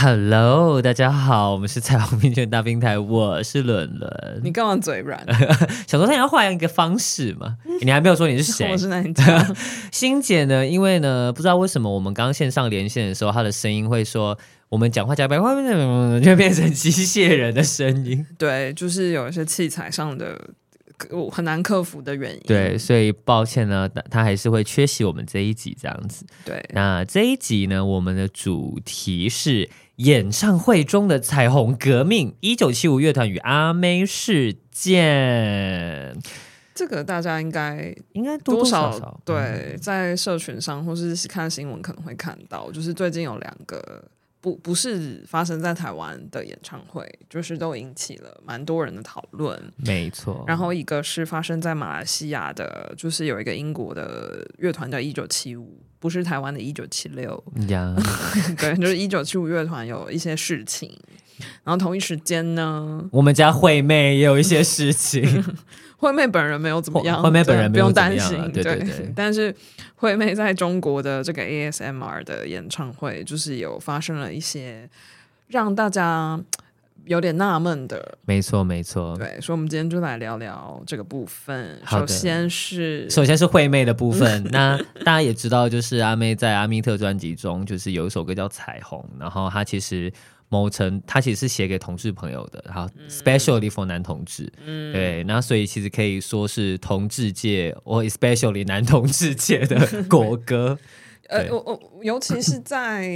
Hello，大家好，我们是彩虹平权大平台，我是伦伦。你干嘛嘴软？想说他要换一个方式嘛？你还没有说你是谁？我是哪家？欣姐呢？因为呢，不知道为什么我们刚线上连线的时候，她的声音会说我们讲话加班，就变成机械人的声音。对，就是有一些器材上的很难克服的原因。对，所以抱歉呢，他还是会缺席我们这一集这样子。对，那这一集呢，我们的主题是。演唱会中的彩虹革命，一九七五乐团与阿妹事件，这个大家应该应该多少对，在社群上或是看新闻可能会看到，就是最近有两个不不是发生在台湾的演唱会，就是都引起了蛮多人的讨论，没错。然后一个是发生在马来西亚的，就是有一个英国的乐团叫一九七五。不是台湾的一九七六，对，就是一九七五乐团有一些事情，然后同一时间呢，我们家惠妹也有一些事情，惠妹本人没有怎么样，惠妹本人不用担心，对对对，但是惠妹在中国的这个 ASMR 的演唱会，就是有发生了一些让大家。有点纳闷的，没错没错，对，所以我们今天就来聊聊这个部分。首先是首先是惠妹的部分，那大家也知道，就是阿妹在阿密特专辑中，就是有一首歌叫《彩虹》，然后她其实某程，他其实是写给同志朋友的，然后 especially for 男同志，嗯，对，那所以其实可以说是同志界或 especially 男同志界的 国歌。呃，我我尤其是在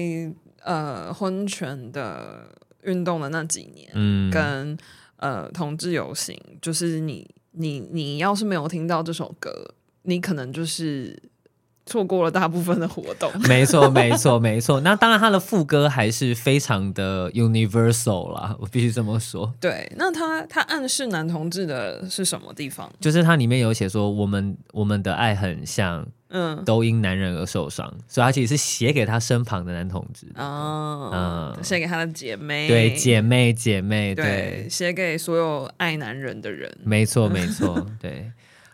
呃婚权的。运动的那几年，嗯，跟呃同志游行，就是你你你要是没有听到这首歌，你可能就是错过了大部分的活动。没错，没错，没错。那当然，他的副歌还是非常的 universal 啦，我必须这么说。对，那他他暗示男同志的是什么地方？就是它里面有写说，我们我们的爱很像。嗯，都因男人而受伤，所以他其实是写给他身旁的男同志哦，嗯，写给他的姐妹，对，姐妹姐妹，对，写给所有爱男人的人，没错没错，对。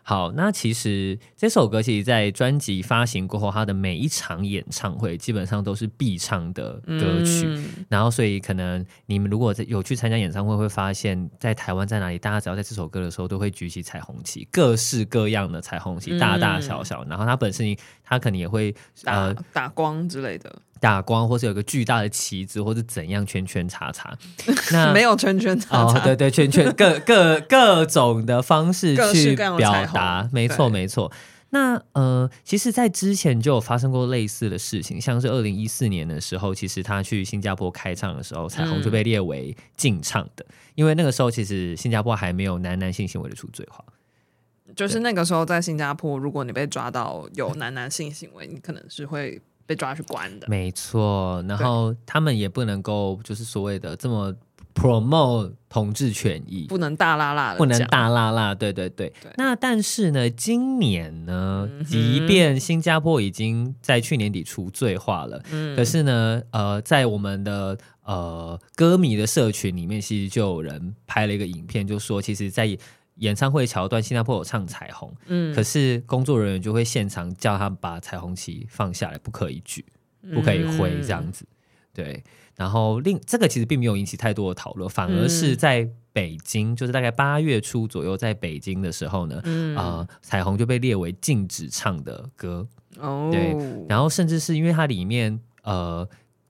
好，那其实这首歌其实，在专辑发行过后，他的每一场演唱会基本上都是必唱的歌曲。嗯、然后，所以可能你们如果有去参加演唱会，会发现，在台湾在哪里，大家只要在这首歌的时候，都会举起彩虹旗，各式各样的彩虹旗，大大小小。嗯、然后，它本身它可能也会打、呃、打光之类的。打光，或是有个巨大的旗子，或是怎样圈圈叉叉，那没有圈圈叉叉，哦、对对，圈圈各各各种的方式去表达，没错没错。那呃，其实，在之前就有发生过类似的事情，像是二零一四年的时候，其实他去新加坡开唱的时候，彩虹就被列为禁唱的，嗯、因为那个时候其实新加坡还没有男男性行为的处罪化，就是那个时候在新加坡，如果你被抓到有男男性行为，你可能是会。被抓去关的，没错。然后他们也不能够，就是所谓的这么 promote 同志权益，不能大拉拉的，不能大拉拉。对对对。对那但是呢，今年呢，嗯、即便新加坡已经在去年底除罪化了，嗯、可是呢，呃，在我们的呃歌迷的社群里面，其实就有人拍了一个影片，就说其实，在演唱会桥段，新加坡有唱彩虹，嗯，可是工作人员就会现场叫他把彩虹旗放下来，不可以举，不可以挥，这样子，嗯、对。然后另这个其实并没有引起太多的讨论，反而是在北京，嗯、就是大概八月初左右，在北京的时候呢，嗯、呃，彩虹就被列为禁止唱的歌，哦，对。然后甚至是因为它里面，呃。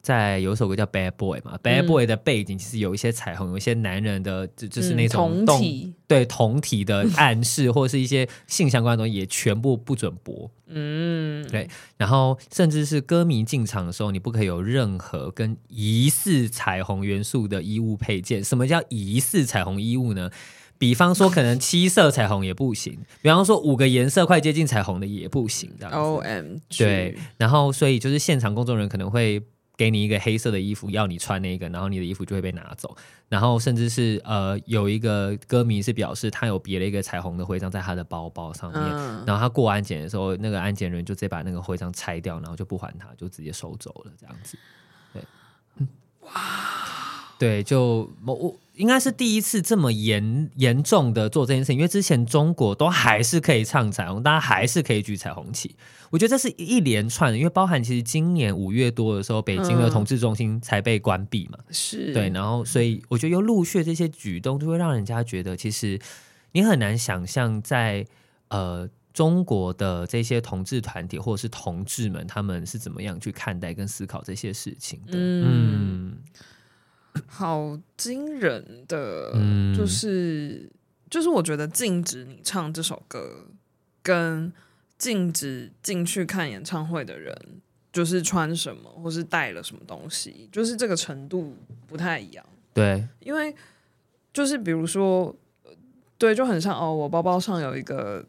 在有一首歌叫《Bad Boy》嘛，《Bad Boy》的背景其实有一些彩虹，有一些男人的就就是那种同体，对同体的暗示，或者是一些性相关的东西，也全部不准播。嗯，对。然后甚至是歌迷进场的时候，你不可以有任何跟疑似彩虹元素的衣物配件。什么叫疑似彩虹衣物呢？比方说，可能七色彩虹也不行。比方说，五个颜色快接近彩虹的也不行。这样子。OMG。对。然后，所以就是现场工作人员可能会。给你一个黑色的衣服，要你穿那个，然后你的衣服就会被拿走。然后甚至是呃，有一个歌迷是表示他有别了一个彩虹的徽章在他的包包上面，嗯、然后他过安检的时候，那个安检人就直接把那个徽章拆掉，然后就不还他，就直接收走了这样子。对，哇，对，就我应该是第一次这么严严重的做这件事情，因为之前中国都还是可以唱彩虹，大家还是可以举彩虹旗。我觉得这是一连串的，因为包含其实今年五月多的时候，北京的同志中心才被关闭嘛，是、嗯、对，然后所以我觉得又陆续这些举动，就会让人家觉得，其实你很难想象在呃中国的这些同志团体或者是同志们，他们是怎么样去看待跟思考这些事情的。嗯，嗯好惊人的，嗯、就是就是我觉得禁止你唱这首歌跟。禁止进去看演唱会的人，就是穿什么或是带了什么东西，就是这个程度不太一样。对，因为就是比如说，对，就很像哦，我包包上有一个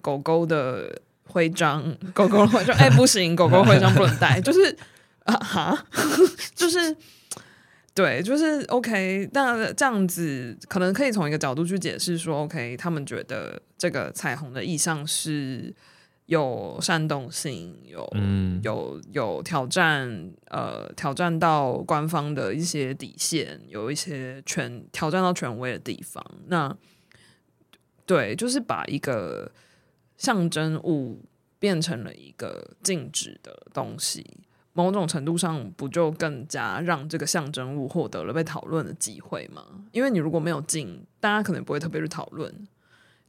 狗狗的徽章，狗狗的徽章，哎，不行，狗狗徽章不能带，就是啊哈，就是对，就是 OK。那这样子可能可以从一个角度去解释说，OK，他们觉得这个彩虹的意象是。有煽动性，有、嗯、有有挑战，呃，挑战到官方的一些底线，有一些权挑战到权威的地方。那对，就是把一个象征物变成了一个禁止的东西，某种程度上不就更加让这个象征物获得了被讨论的机会吗？因为你如果没有进，大家可能不会特别去讨论。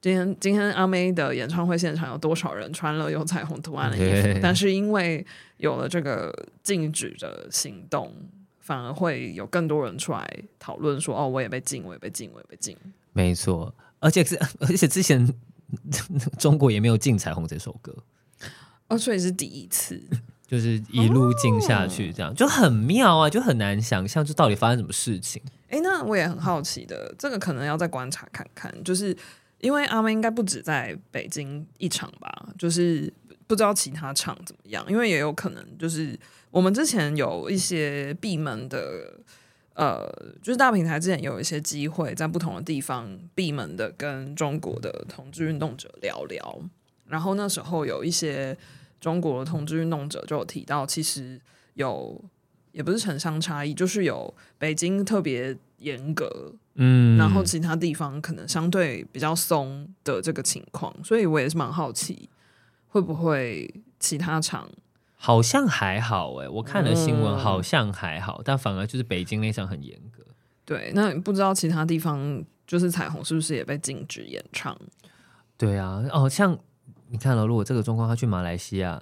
今天今天阿妹的演唱会现场有多少人穿了有彩虹图案的衣服但是因为有了这个禁止的行动，反而会有更多人出来讨论说：“哦，我也被禁，我也被禁，我也被禁。”没错，而且是而且之前中国也没有禁彩虹这首歌，哦，所以是第一次，就是一路进下去，这样、哦、就很妙啊，就很难想象这到底发生什么事情。哎，那我也很好奇的，这个可能要再观察看看，就是。因为阿妹应该不止在北京一场吧，就是不知道其他场怎么样。因为也有可能就是我们之前有一些闭门的，呃，就是大平台之前有一些机会在不同的地方闭门的跟中国的同志运动者聊聊。然后那时候有一些中国的同志运动者就有提到，其实有也不是城乡差异，就是有北京特别严格。嗯，然后其他地方可能相对比较松的这个情况，所以我也是蛮好奇，会不会其他场好像还好哎，我看了新闻好像还好，嗯、但反而就是北京那场很严格。对，那不知道其他地方就是彩虹是不是也被禁止演唱？对啊，哦，像你看了，如果这个状况他去马来西亚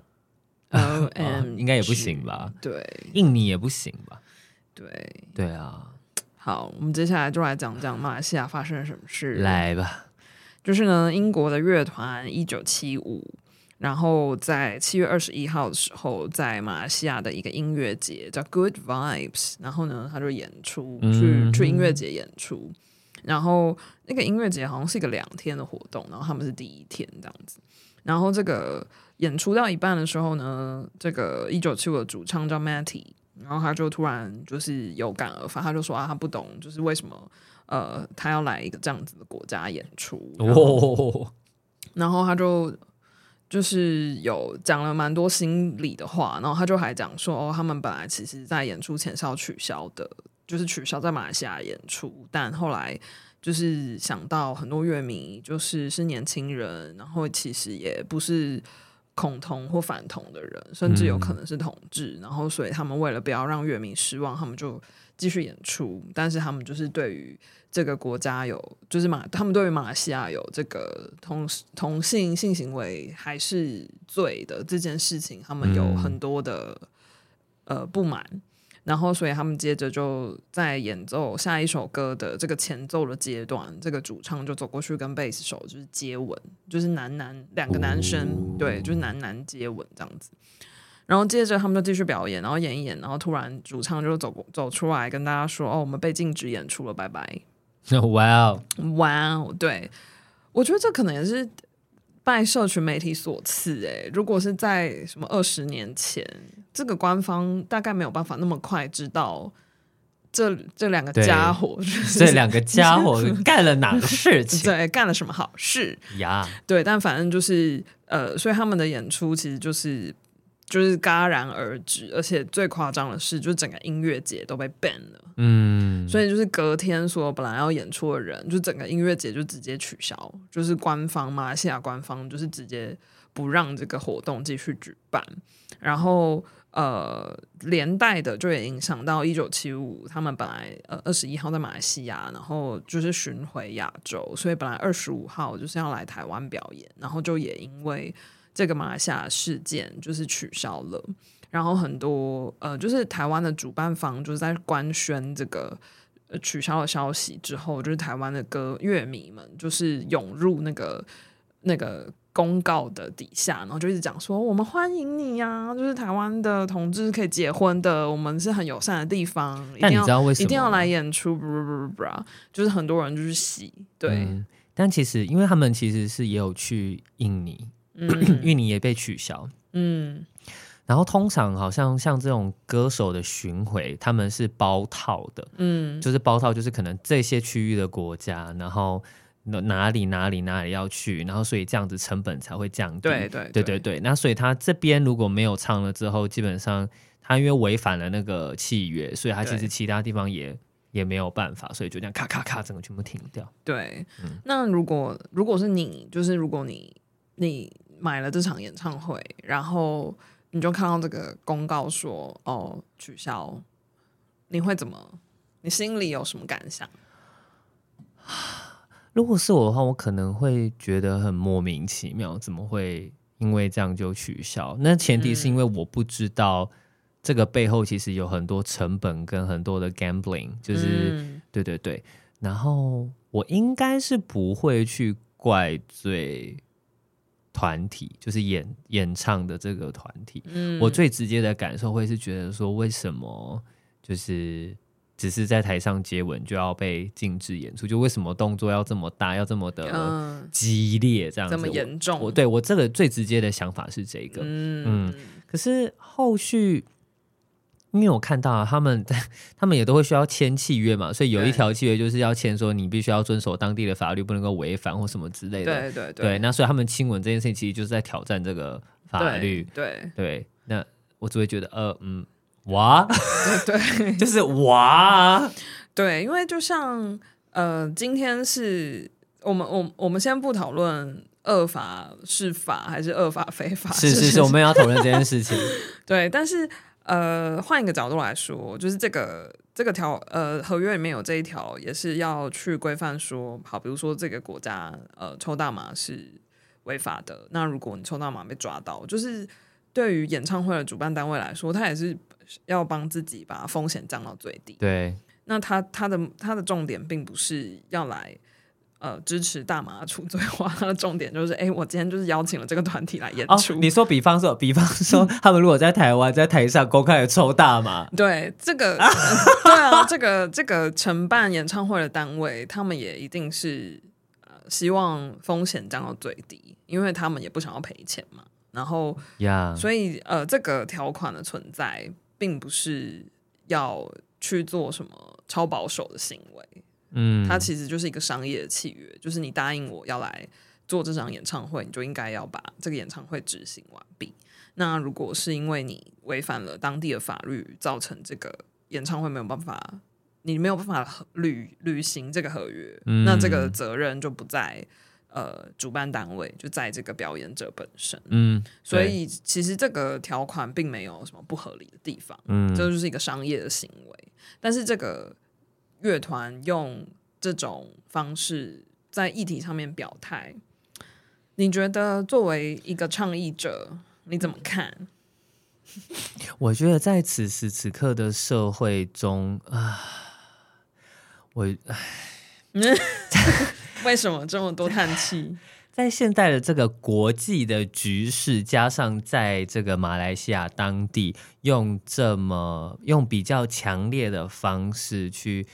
，O M、哦、应该也不行吧？对，印尼也不行吧？对，对啊。好，我们接下来就来讲讲马来西亚发生了什么事。来吧，就是呢，英国的乐团一九七五，然后在七月二十一号的时候，在马来西亚的一个音乐节叫 Good Vibes，然后呢，他就演出去、嗯、去音乐节演出，然后那个音乐节好像是一个两天的活动，然后他们是第一天这样子，然后这个演出到一半的时候呢，这个一九七五的主唱叫 Matty。然后他就突然就是有感而发，他就说啊，他不懂，就是为什么呃，他要来一个这样子的国家演出。然后，哦、然后他就就是有讲了蛮多心里的话，然后他就还讲说，哦，他们本来其实在演出前是要取消的，就是取消在马来西亚演出，但后来就是想到很多乐迷就是是年轻人，然后其实也不是。恐同或反同的人，甚至有可能是同志，嗯、然后所以他们为了不要让乐迷失望，他们就继续演出。但是他们就是对于这个国家有，就是马，他们对于马来西亚有这个同同性性行为还是罪的这件事情，他们有很多的、嗯、呃不满。然后，所以他们接着就在演奏下一首歌的这个前奏的阶段，这个主唱就走过去跟贝斯手就是接吻，就是男男两个男生，哦、对，就是男男接吻这样子。然后接着他们就继续表演，然后演一演，然后突然主唱就走走出来跟大家说：“哦，我们被禁止演出了，拜拜。”哇哦，哇哦，对，我觉得这可能也是拜社群媒体所赐。诶，如果是在什么二十年前。这个官方大概没有办法那么快知道这这两个家伙，这两个家伙 干了哪个事情，对，干了什么好事呀？对，但反正就是呃，所以他们的演出其实就是。就是戛然而止，而且最夸张的是，就是整个音乐节都被 ban 了。嗯，所以就是隔天说本来要演出的人，就整个音乐节就直接取消，就是官方马来西亚官方就是直接不让这个活动继续举办。然后呃，连带的就也影响到一九七五，他们本来呃二十一号在马来西亚，然后就是巡回亚洲，所以本来二十五号就是要来台湾表演，然后就也因为。这个马来西亚事件就是取消了，然后很多呃，就是台湾的主办方就是在官宣这个、呃、取消了消息之后，就是台湾的歌乐迷们就是涌入那个那个公告的底下，然后就一直讲说我们欢迎你呀、啊，就是台湾的同志可以结婚的，我们是很友善的地方，但你知道为什么？一定要来演出，不不不不，就是很多人就是喜对、嗯，但其实因为他们其实是也有去印尼。印尼也被取消，嗯，然后通常好像像这种歌手的巡回，他们是包套的，嗯，就是包套，就是可能这些区域的国家，然后哪里哪里哪里要去，然后所以这样子成本才会降低，对对对。对对。那所以他这边如果没有唱了之后，基本上他因为违反了那个契约，所以他其实其他地方也也没有办法，所以就这样咔咔咔，整个全部停掉。对，嗯，那如果如果是你，就是如果你你。买了这场演唱会，然后你就看到这个公告说哦取消，你会怎么？你心里有什么感想？如果是我的话，我可能会觉得很莫名其妙，怎么会因为这样就取消？那前提是因为我不知道这个背后其实有很多成本跟很多的 gambling，就是、嗯、对对对。然后我应该是不会去怪罪。团体就是演演唱的这个团体，嗯，我最直接的感受会是觉得说，为什么就是只是在台上接吻就要被禁止演出？就为什么动作要这么大，要这么的激烈，这样子，这么严重？我对我这个最直接的想法是这个，嗯，嗯，可是后续。因为我看到啊，他们在 他们也都会需要签契约嘛，所以有一条契约就是要签说你必须要遵守当地的法律，不能够违反或什么之类的。对对对，对。那所以他们亲吻这件事情，其实就是在挑战这个法律。对对，对。那我只会觉得，呃，嗯，哇，对，对 就是哇，对，因为就像呃，今天是我们我我们先不讨论恶法是法还是恶法非法，是是是，我们要讨论这件事情。对，但是。呃，换一个角度来说，就是这个这个条呃合约里面有这一条，也是要去规范说，好，比如说这个国家呃抽大麻是违法的，那如果你抽大麻被抓到，就是对于演唱会的主办单位来说，他也是要帮自己把风险降到最低。对，那他他的他的重点并不是要来。呃，支持大麻除罪化，它的重点就是，哎、欸，我今天就是邀请了这个团体来演出。哦、你说，比方说，比方说，他们如果在台湾在台上公开的抽大麻，对这个，对啊，这个这个承办演唱会的单位，他们也一定是呃希望风险降到最低，因为他们也不想要赔钱嘛。然后呀，所以呃，这个条款的存在，并不是要去做什么超保守的行为。嗯，它其实就是一个商业的契约，就是你答应我要来做这场演唱会，你就应该要把这个演唱会执行完毕。那如果是因为你违反了当地的法律，造成这个演唱会没有办法，你没有办法履履行这个合约，嗯，那这个责任就不在呃主办单位，就在这个表演者本身。嗯，所以其实这个条款并没有什么不合理的地方，嗯，这就是一个商业的行为，但是这个。乐团用这种方式在议题上面表态，你觉得作为一个倡议者，你怎么看？我觉得在此时此刻的社会中啊，我唉，为什么这么多叹气？在现在的这个国际的局势，加上在这个马来西亚当地，用这么用比较强烈的方式去。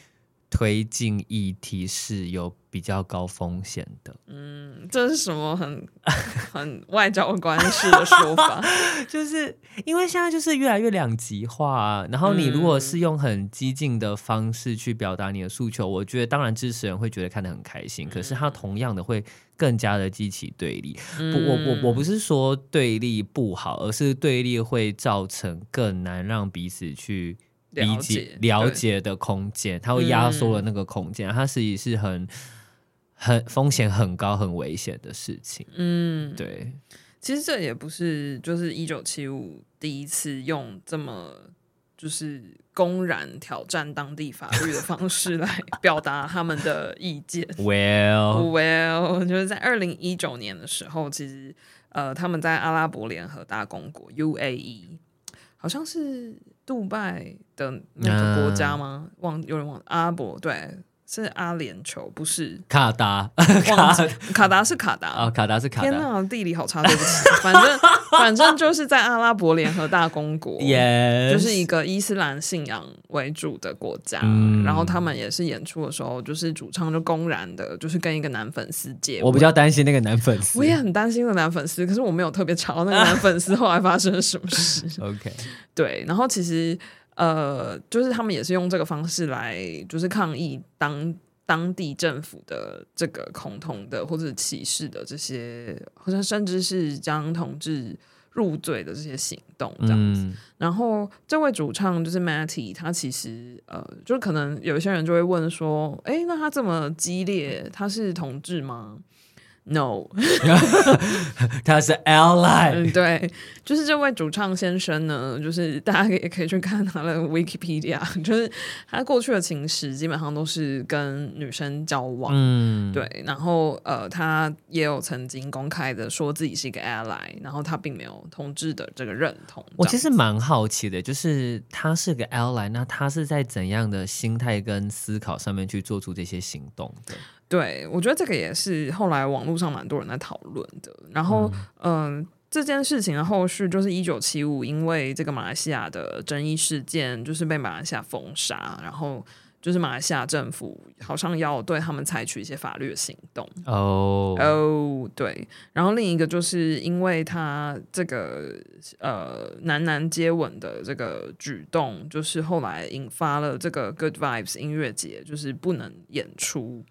推进议题是有比较高风险的。嗯，这是什么很 很外交官式的说法？就是因为现在就是越来越两极化啊，然后你如果是用很激进的方式去表达你的诉求，我觉得当然支持人会觉得看得很开心，可是他同样的会更加的激起对立。不，我我我不是说对立不好，而是对立会造成更难让彼此去。理解了解的空间，它会压缩了那个空间，嗯、它实际是很很风险很高、很危险的事情。嗯，对。其实这也不是就是一九七五第一次用这么就是公然挑战当地法律的方式来 表达他们的意见。Well, well，就是在二零一九年的时候，其实呃，他们在阿拉伯联合大公国 UAE，好像是。杜拜的那个国家吗？嗯、忘有人忘阿拉伯对。是阿联酋，不是卡达。卡卡达是卡达啊，卡达是卡达。天哪，地理好差，对不起。反正反正就是在阿拉伯联合大公国.就是一个伊斯兰信仰为主的国家。嗯、然后他们也是演出的时候，就是主唱就公然的，就是跟一个男粉丝接吻。我比较担心那个男粉丝，我也很担心那个男粉丝，可是我没有特别查那个男粉丝后来发生了什么事。OK，对，然后其实。呃，就是他们也是用这个方式来，就是抗议当当地政府的这个恐同的或者歧视的这些，好像甚至是将同志入罪的这些行动这样子。嗯、然后这位主唱就是 Matty，他其实呃，就可能有些人就会问说，哎，那他这么激烈，他是同志吗？No，他是 ally。嗯，对，就是这位主唱先生呢，就是大家也可以去看他的 Wikipedia，就是他过去的情史基本上都是跟女生交往。嗯，对，然后呃，他也有曾经公开的说自己是一个 ally，然后他并没有同志的这个认同。我其实蛮好奇的，就是他是个 ally，那他是在怎样的心态跟思考上面去做出这些行动的？对，我觉得这个也是后来网络上蛮多人在讨论的。然后，嗯、呃，这件事情的后续就是一九七五，因为这个马来西亚的争议事件，就是被马来西亚封杀，然后就是马来西亚政府好像要对他们采取一些法律的行动。哦哦，对。然后另一个就是因为他这个呃男男接吻的这个举动，就是后来引发了这个 Good Vibes 音乐节，就是不能演出。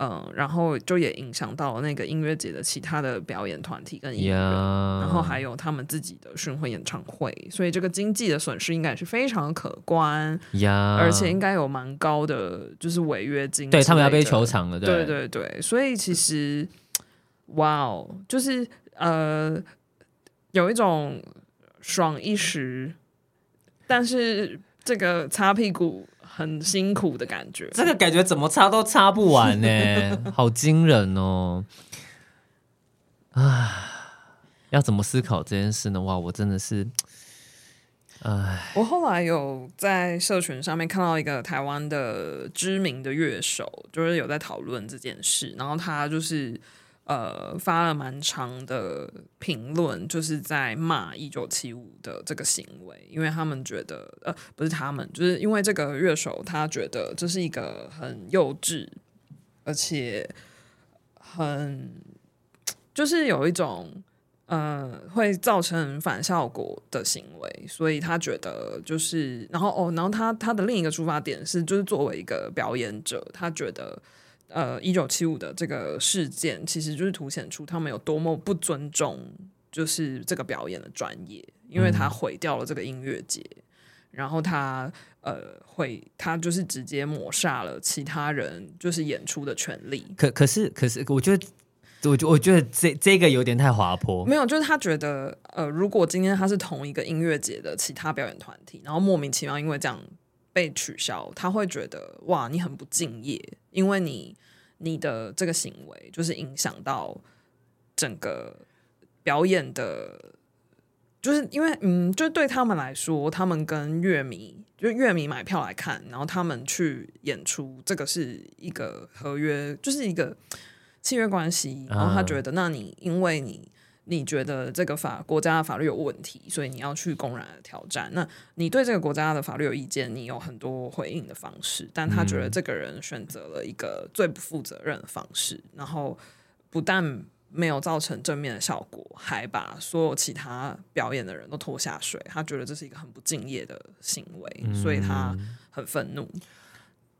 嗯，然后就也影响到那个音乐节的其他的表演团体跟音乐，Yeah. 然后还有他们自己的巡回演唱会，所以这个经济的损失应该是非常可观，Yeah. 而且应该有蛮高的就是违约金，对他们要被球场了，对对对，所以其实哇哦，就是呃有一种爽一时，但是这个擦屁股。很辛苦的感觉，这个感觉怎么擦都擦不完呢，好惊人哦！啊，要怎么思考这件事呢？哇，我真的是，唉，我后来有在社群上面看到一个台湾的知名的乐手，就是有在讨论这件事，然后他就是。呃，发了蛮长的评论，就是在骂一九七五的这个行为，因为他们觉得，呃，不是他们，就是因为这个乐手他觉得这是一个很幼稚，而且很就是有一种呃会造成反效果的行为，所以他觉得就是，然后哦，然后他他的另一个出发点是，就是作为一个表演者，他觉得。呃，一九七五的这个事件，其实就是凸显出他们有多么不尊重，就是这个表演的专业，因为他毁掉了这个音乐节，嗯、然后他呃，会他就是直接抹杀了其他人就是演出的权利。可可是可是，我觉得，我觉我觉得这这个有点太滑坡。没有，就是他觉得，呃，如果今天他是同一个音乐节的其他表演团体，然后莫名其妙因为这样。被取消，他会觉得哇，你很不敬业，因为你你的这个行为就是影响到整个表演的，就是因为嗯，就对他们来说，他们跟乐迷，就乐迷买票来看，然后他们去演出，这个是一个合约，就是一个契约关系，然后他觉得，那你因为你。你觉得这个法国家的法律有问题，所以你要去公然的挑战。那你对这个国家的法律有意见，你有很多回应的方式。但他觉得这个人选择了一个最不负责任的方式，嗯、然后不但没有造成正面的效果，还把所有其他表演的人都拖下水。他觉得这是一个很不敬业的行为，嗯、所以他很愤怒。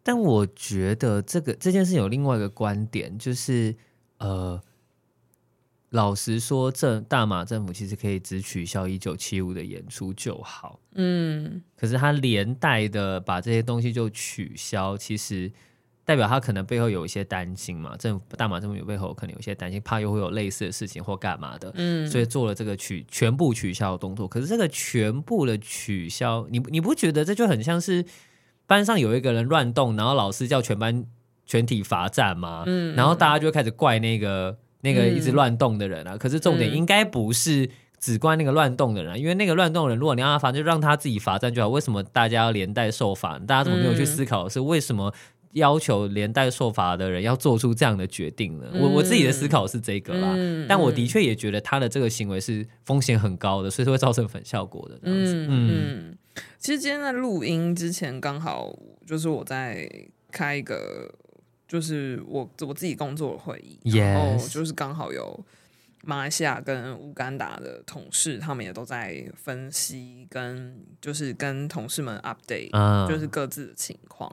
但我觉得这个这件事有另外一个观点，就是呃，老实说，这大马政府其实可以只取消一九七五的演出就好。嗯，可是他连带的把这些东西就取消，其实。代表他可能背后有一些担心嘛，政府大马政府有背后可能有一些担心，怕又会有类似的事情或干嘛的，嗯，所以做了这个取全部取消的动作。可是这个全部的取消，你你不觉得这就很像是班上有一个人乱动，然后老师叫全班全体罚站吗？嗯，然后大家就会开始怪那个那个一直乱动的人啊。嗯，可是重点应该不是只怪那个乱动的人啊，因为那个乱动的人，如果你让他罚，就让他自己罚站就好。为什么大家要连带受罚？大家怎么没有去思考的是为什么？要求连带受罚的人要做出这样的决定呢？嗯、我我自己的思考是这个啦，嗯、但我的确也觉得他的这个行为是风险很高的，所以说会造成反效果的这样子。嗯嗯，其实今天在录音之前，刚好就是我在开一个就是我我自己工作的会议.然后就是刚好有马来西亚跟乌干达的同事，他们也都在分析跟就是跟同事们 update，、uh. 就是各自的情况。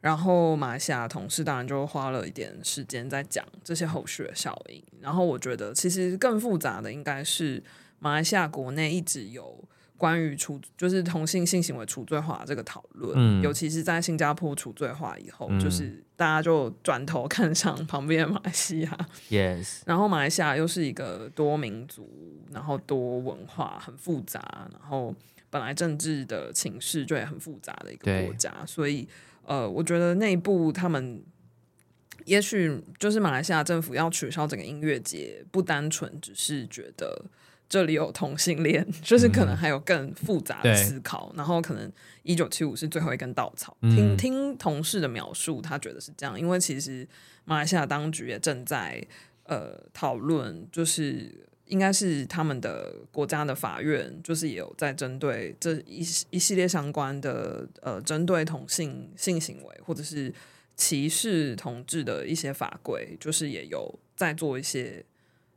然后马来西亚同事当然就花了一点时间在讲这些后续的效应。然后我觉得其实更复杂的应该是马来西亚国内一直有关于处就是同性性行为处罪化这个讨论，嗯、尤其是在新加坡处罪化以后，嗯、就是大家就转头看向旁边的马来西亚。Yes，然后马来西亚又是一个多民族，然后多文化很复杂，然后本来政治的情势就也很复杂的一个国家，所以。呃，我觉得内部他们也许就是马来西亚政府要取消整个音乐节，不单纯只是觉得这里有同性恋，就是可能还有更复杂的思考。嗯、然后可能一九七五是最后一根稻草。嗯、听听同事的描述，他觉得是这样，因为其实马来西亚当局也正在呃讨论，就是。应该是他们的国家的法院，就是也有在针对这一一系列相关的呃，针对同性性行为或者是歧视同志的一些法规，就是也有在做一些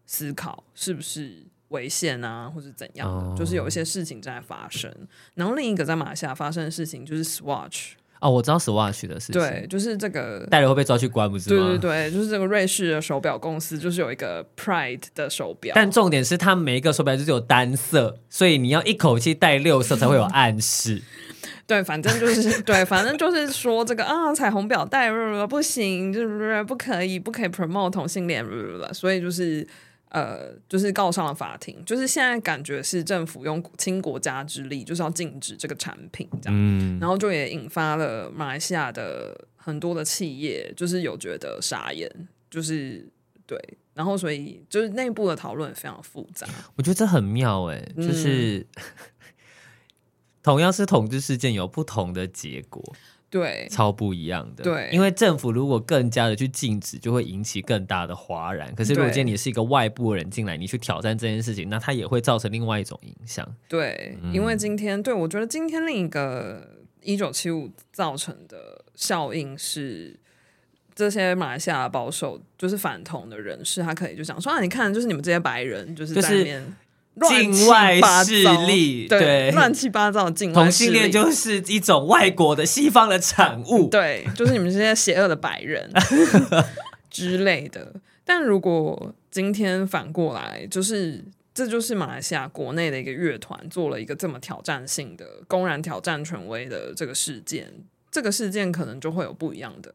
思考，是不是违宪啊，或者怎样的，oh. 就是有一些事情正在发生。然后另一个在马来西亚发生的事情就是 Swatch。哦，我知道 Swatch 的事情，对，就是这个戴了会被抓去关，不是吗？对对对，就是这个瑞士的手表公司，就是有一个 Pride 的手表，但重点是它每一个手表就是有单色，所以你要一口气戴六色才会有暗示。对，反正就是对，反正就是说这个啊，彩虹表带不行，就是不可以，不可以 promote 同性恋，所以就是。呃，就是告上了法庭，就是现在感觉是政府用倾国家之力，就是要禁止这个产品，这样，嗯、然后就也引发了马来西亚的很多的企业，就是有觉得傻眼，就是对，然后所以就是内部的讨论也非常复杂。我觉得这很妙哎，就是、嗯、同样是统治事件，有不同的结果。对，超不一样的。对，因为政府如果更加的去禁止，就会引起更大的哗然。可是如果今天你是一个外部人进来，你去挑战这件事情，那它也会造成另外一种影响。对，嗯、因为今天，对，我觉得今天另一个一九七五造成的效应是，这些马来西亚保守就是反同的人士，他可以就想说啊，你看，就是你们这些白人，就是在里面。境外势力，对，乱七八糟的境外，同性恋就是一种外国的西方的产物，对，就是你们这些邪恶的白人 之类的。但如果今天反过来，就是这就是马来西亚国内的一个乐团做了一个这么挑战性的、公然挑战权威的这个事件，这个事件可能就会有不一样的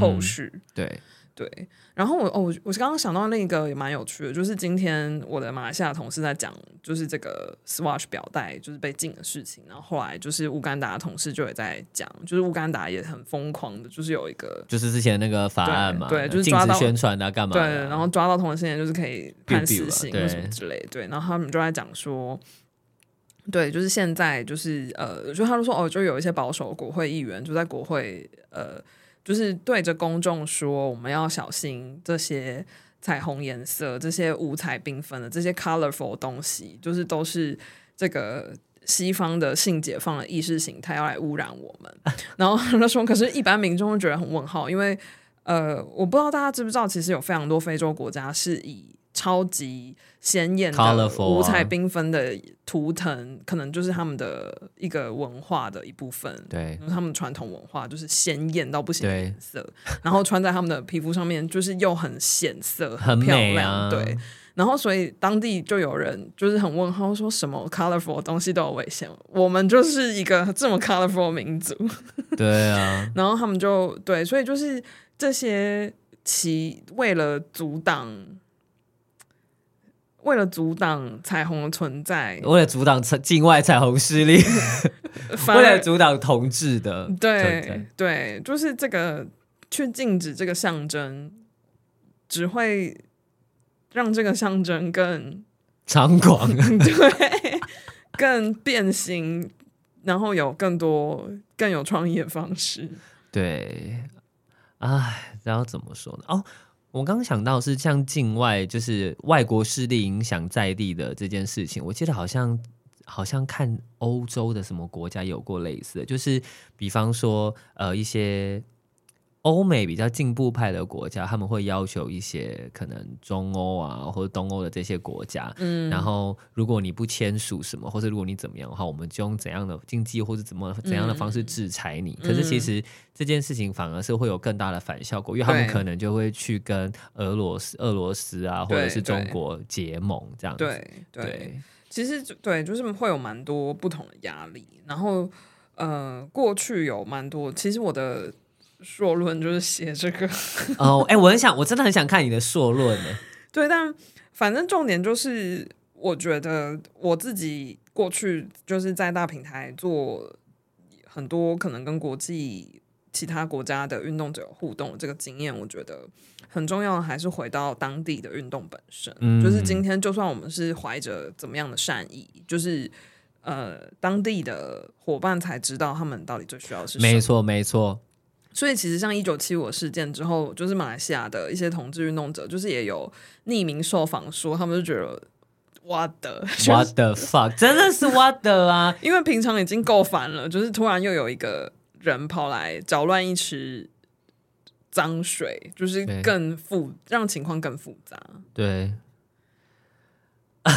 后续，嗯、对。对，然后我哦，我我刚刚想到那个也蛮有趣的，就是今天我的马来西亚同事在讲，就是这个 Swatch 表带就是被禁的事情，然后后来就是乌干达的同事就也在讲，就是乌干达也很疯狂的，就是有一个就是之前那个法案嘛，对，对就是抓到宣传的干嘛，对，然后抓到同性恋就是可以判死刑或什么之类，对，然后他们就在讲说，对，就是现在就是呃，就他们说哦，就有一些保守国会议员就在国会呃。就是对着公众说，我们要小心这些彩虹颜色，这些五彩缤纷的这些 colorful 东西，就是都是这个西方的性解放的意识形态要来污染我们。然后他说，可是一般民众会觉得很问号，因为呃，我不知道大家知不知道，其实有非常多非洲国家是以超级鲜艳的五彩缤纷的图腾，可能就是他们的一个文化的一部分。对，他们传统文化就是鲜艳到不行的颜色，然后穿在他们的皮肤上面，就是又很显色、很漂亮。对，然后所以当地就有人就是很问号，说什么 colorful 的东西都有危险？我们就是一个这么 colorful 民族。对啊，然后他们就对，所以就是这些其为了阻挡。为了阻挡彩虹的存在，为了阻挡境外彩虹势力，为了阻挡同志的，对对，就是这个去禁止这个象征，只会让这个象征更猖狂，对，更变形，然后有更多更有创意的方式，对，唉，然后怎么说呢？哦。我刚想到是像境外，就是外国势力影响在地的这件事情。我记得好像好像看欧洲的什么国家有过类似，就是比方说呃一些。欧美比较进步派的国家，他们会要求一些可能中欧啊或者东欧的这些国家，嗯，然后如果你不签署什么，或者如果你怎么样的话，我们就用怎样的经济或者怎么怎样的方式制裁你。嗯、可是其实这件事情反而是会有更大的反效果，因为他们可能就会去跟俄罗斯、俄罗斯啊或者是中国结盟这样子。对对，对，其实对，就是会有蛮多不同的压力。然后呃，过去有蛮多，其实我的。硕论就是写这个 哦，哎，我很想，我真的很想看你的硕论呢。对，但反正重点就是，我觉得我自己过去就是在大平台做很多可能跟国际其他国家的运动者互动这个经验，我觉得很重要的还是回到当地的运动本身。嗯，就是今天就算我们是怀着怎么样的善意，就是呃，当地的伙伴才知道他们到底最需要的是什么。没错，没错。所以其实像一九七五事件之后，就是马来西亚的一些同志运动者，就是也有匿名受访说，他们就觉得 what the，what the fuck，真的是 what the 啊！因为平常已经够烦了，就是突然又有一个人跑来搅乱一池脏水，就是更复让情况更复杂。对。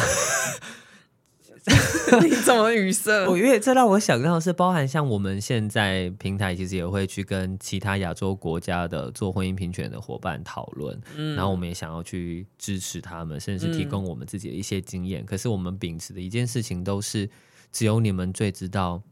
你怎么语塞？我因为这让我想到的是，包含像我们现在平台，其实也会去跟其他亚洲国家的做婚姻平权的伙伴讨论，嗯，然后我们也想要去支持他们，甚至是提供我们自己的一些经验。嗯，可是我们秉持的一件事情都是，只有你们最知道。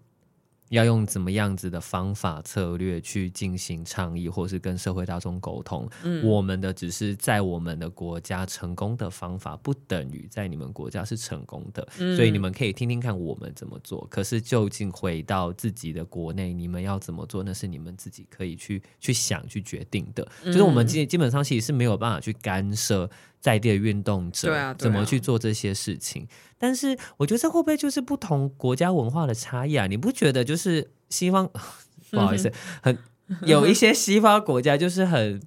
要用怎么样子的方法策略去进行倡议，或是跟社会大众沟通？嗯，我们的只是在我们的国家成功的方法，不等于在你们国家是成功的。嗯，所以你们可以听听看我们怎么做。可是究竟回到自己的国内，你们要怎么做？那是你们自己可以去去想、去决定的。嗯，就是我们基基本上其实是没有办法去干涉。在地的运动者怎么去做这些事情？对啊对啊。但是我觉得这会不会就是不同国家文化的差异啊？你不觉得就是西方 不好意思，很有一些西方国家就是很。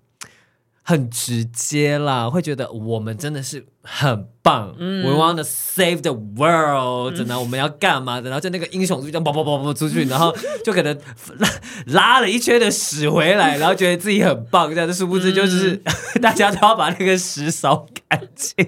很直接啦，会觉得我们真的是很棒。嗯，We want to save the world，然后我们要干嘛的？然后就那个英雄就这样跑跑跑跑出去，然后就可能拉拉了一圈的屎回来，然后觉得自己很棒。这样的殊不知就是、嗯、大家都要把那个屎扫干净。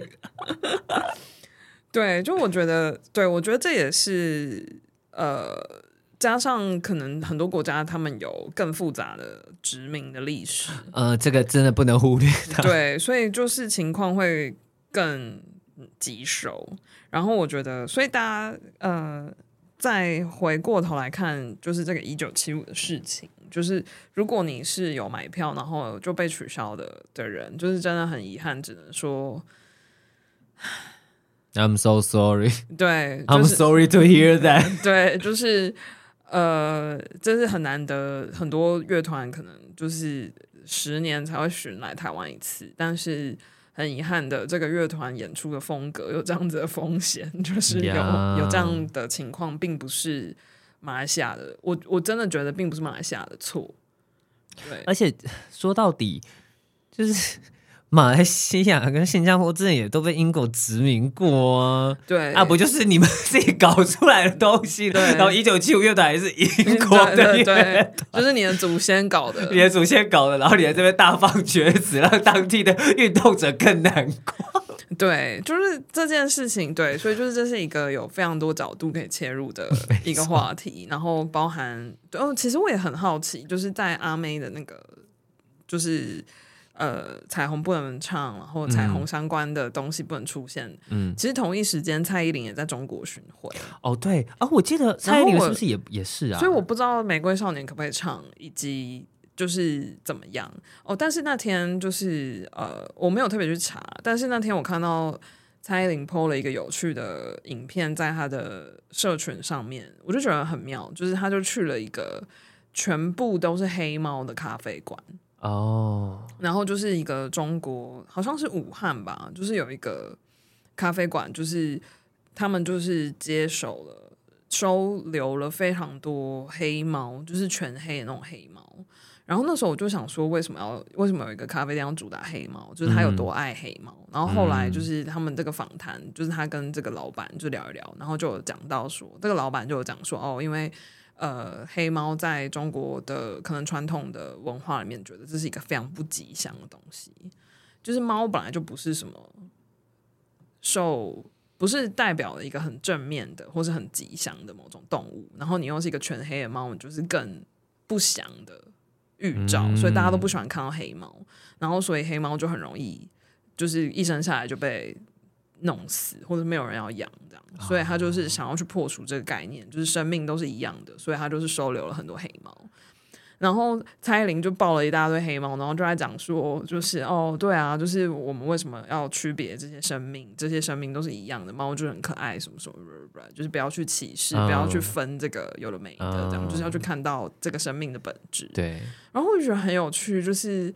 对，就我觉得，对我觉得这也是呃。加上可能很多国家他们有更复杂的殖民的历史，呃，这个真的不能忽略。对，所以就是情况会更棘手。然后我觉得，所以大家呃，再回过头来看，就是这个一九七五的事情，就是如果你是有买票然后就被取消的的人，就是真的很遗憾，只能说，I'm so sorry。对，就是，I'm sorry to hear that。对，就是。呃，真是很难得，很多乐团可能就是十年才会巡来台湾一次，但是很遗憾的，这个乐团演出的风格有这样子的风险，就是有.有这样的情况，并不是马来西亚的，我我真的觉得并不是马来西亚的错。对，而且说到底，就是马来西亚跟新加坡之前也都被英国殖民过啊。对啊，不就是你们自己搞出来的东西？对，然后一九七五乐团还是英国的对，就是你的祖先搞的，你的祖先搞的，然后你在这边大放厥词，让当地的运动者更难过。对，就是这件事情，对，所以就是这是一个有非常多角度可以切入的一个话题，然后包含，哦，其实我也很好奇，就是在阿妹的那个，就是。呃，彩虹不能唱，然后彩虹相关的东西不能出现。嗯，其实同一时间，蔡依林也在中国巡回。哦，对啊，我记得蔡依林是不是也也是啊？所以我不知道《玫瑰少年》可不可以唱，以及就是怎么样。哦，但是那天就是呃，我没有特别去查，但是那天我看到蔡依林 PO 了一个有趣的影片，在她的社群上面，我就觉得很妙，就是她就去了一个全部都是黑猫的咖啡馆。哦然后就是一个中国，好像是武汉吧，就是有一个咖啡馆，就是他们就是接手了，收留了非常多黑猫，就是全黑的那种黑猫。然后那时候我就想说，为什么要为什么有一个咖啡店要主打黑猫？就是他有多爱黑猫。然后后来就是他们这个访谈，就是他跟这个老板就聊一聊，然后就有讲到说，这个老板就有讲说，哦，因为。呃，黑猫在中国的可能传统的文化里面，觉得这是一个非常不吉祥的东西。就是猫本来就不是什么受，不是代表了一个很正面的或是很吉祥的某种动物。然后你又是一个全黑的猫，你就是更不祥的预兆。嗯、所以大家都不喜欢看到黑猫。然后所以黑猫就很容易，就是一生下来就被弄死，或者没有人要养所以他就是想要去破除这个概念，就是生命都是一样的，所以他就是收留了很多黑猫。然后蔡依林就抱了一大堆黑猫，然后就在讲说，就是哦，对啊，就是我们为什么要区别这些生命？这些生命都是一样的，猫就很可爱，什么什么，就是不要去歧视，不要去分这个有的没的，这样就是要去看到这个生命的本质。对，然后我就觉得很有趣，就是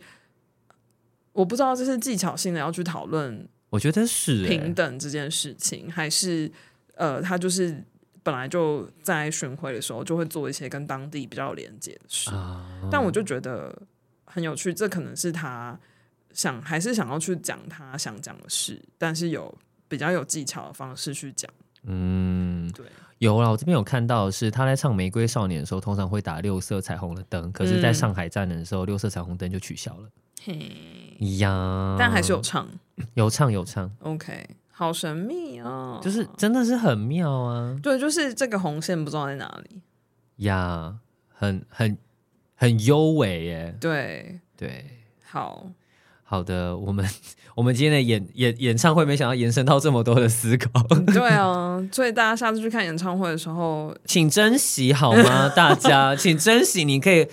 我不知道这是技巧性的要去讨论。我觉得是平等这件事情，还是呃，他就是本来就在巡回的时候就会做一些跟当地比较有连接的事，啊、但我就觉得很有趣，这可能是他想还是想要去讲他想讲的事，但是有比较有技巧的方式去讲。嗯，对，有啦，我这边有看到的是他在唱《玫瑰少年》的时候，通常会打六色彩虹的灯，可是在上海站的时候，嗯、六色彩虹灯就取消了。嘿。呀，但还是有唱，有唱有唱。OK，好神秘哦，就是真的是很妙啊。对，就是这个红线不知道在哪里呀，很很很优美耶。对对，好好的，我们 我们今天的演演演唱会，没想到延伸到这么多的思考。对啊，所以大家下次去看演唱会的时候，请珍惜好吗？大家 请珍惜，你可以。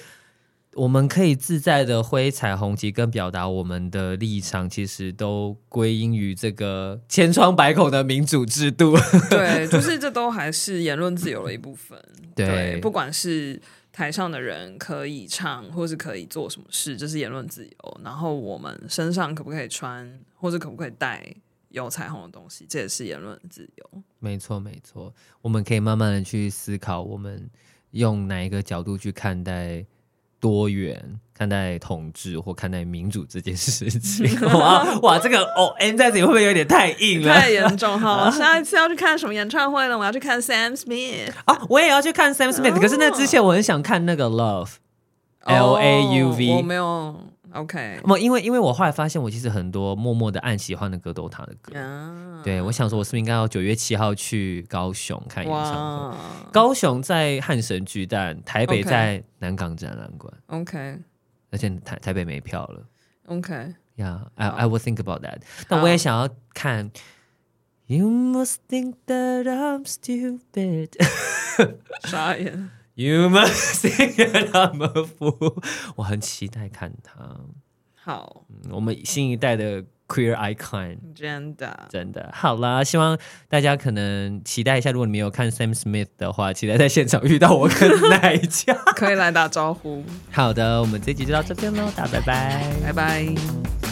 我们可以自在的挥彩虹旗，跟表达我们的立场，其实都归因于这个千疮百孔的民主制度。对，就是这都还是言论自由的一部分。对，对，不管是台上的人可以唱，或是可以做什么事，这是言论自由。然后我们身上可不可以穿，或者可不可以带有彩虹的东西，这也是言论自由。没错，没错。我们可以慢慢的去思考，我们用哪一个角度去看待。多元看待统治或看待民主这件事情，哇哇，这个哦，N 在这里会不会有点太硬了？太严重哈！下一次要去看什么演唱会呢？我要去看 Sam Smith 啊，我也要去看 Sam Smith，、哦、可是那之前我很想看那个 Love，L、哦、A U V，我没有。OK，不，因为因为我后来发现，我其实很多默默的暗喜欢的歌都是他的歌。对，我想说，我是不是应该要九月七号去高雄看演唱会.高雄在汉神巨蛋，台北在南港展览馆。OK，而且台台北没票了。OK，Yeah，I I will think about that。但我也想要看。You must think that I'm stupid。傻眼。You must think I'm a fool。我很期待看他。好，我们新一代的 queer icon，真的真的好啦。希望大家可能期待一下，如果你没有看 Sam Smith 的话，期待在现场遇到我跟奈佳，可以来打招呼。好的，我们这集就到这边喽，大家拜拜，拜拜。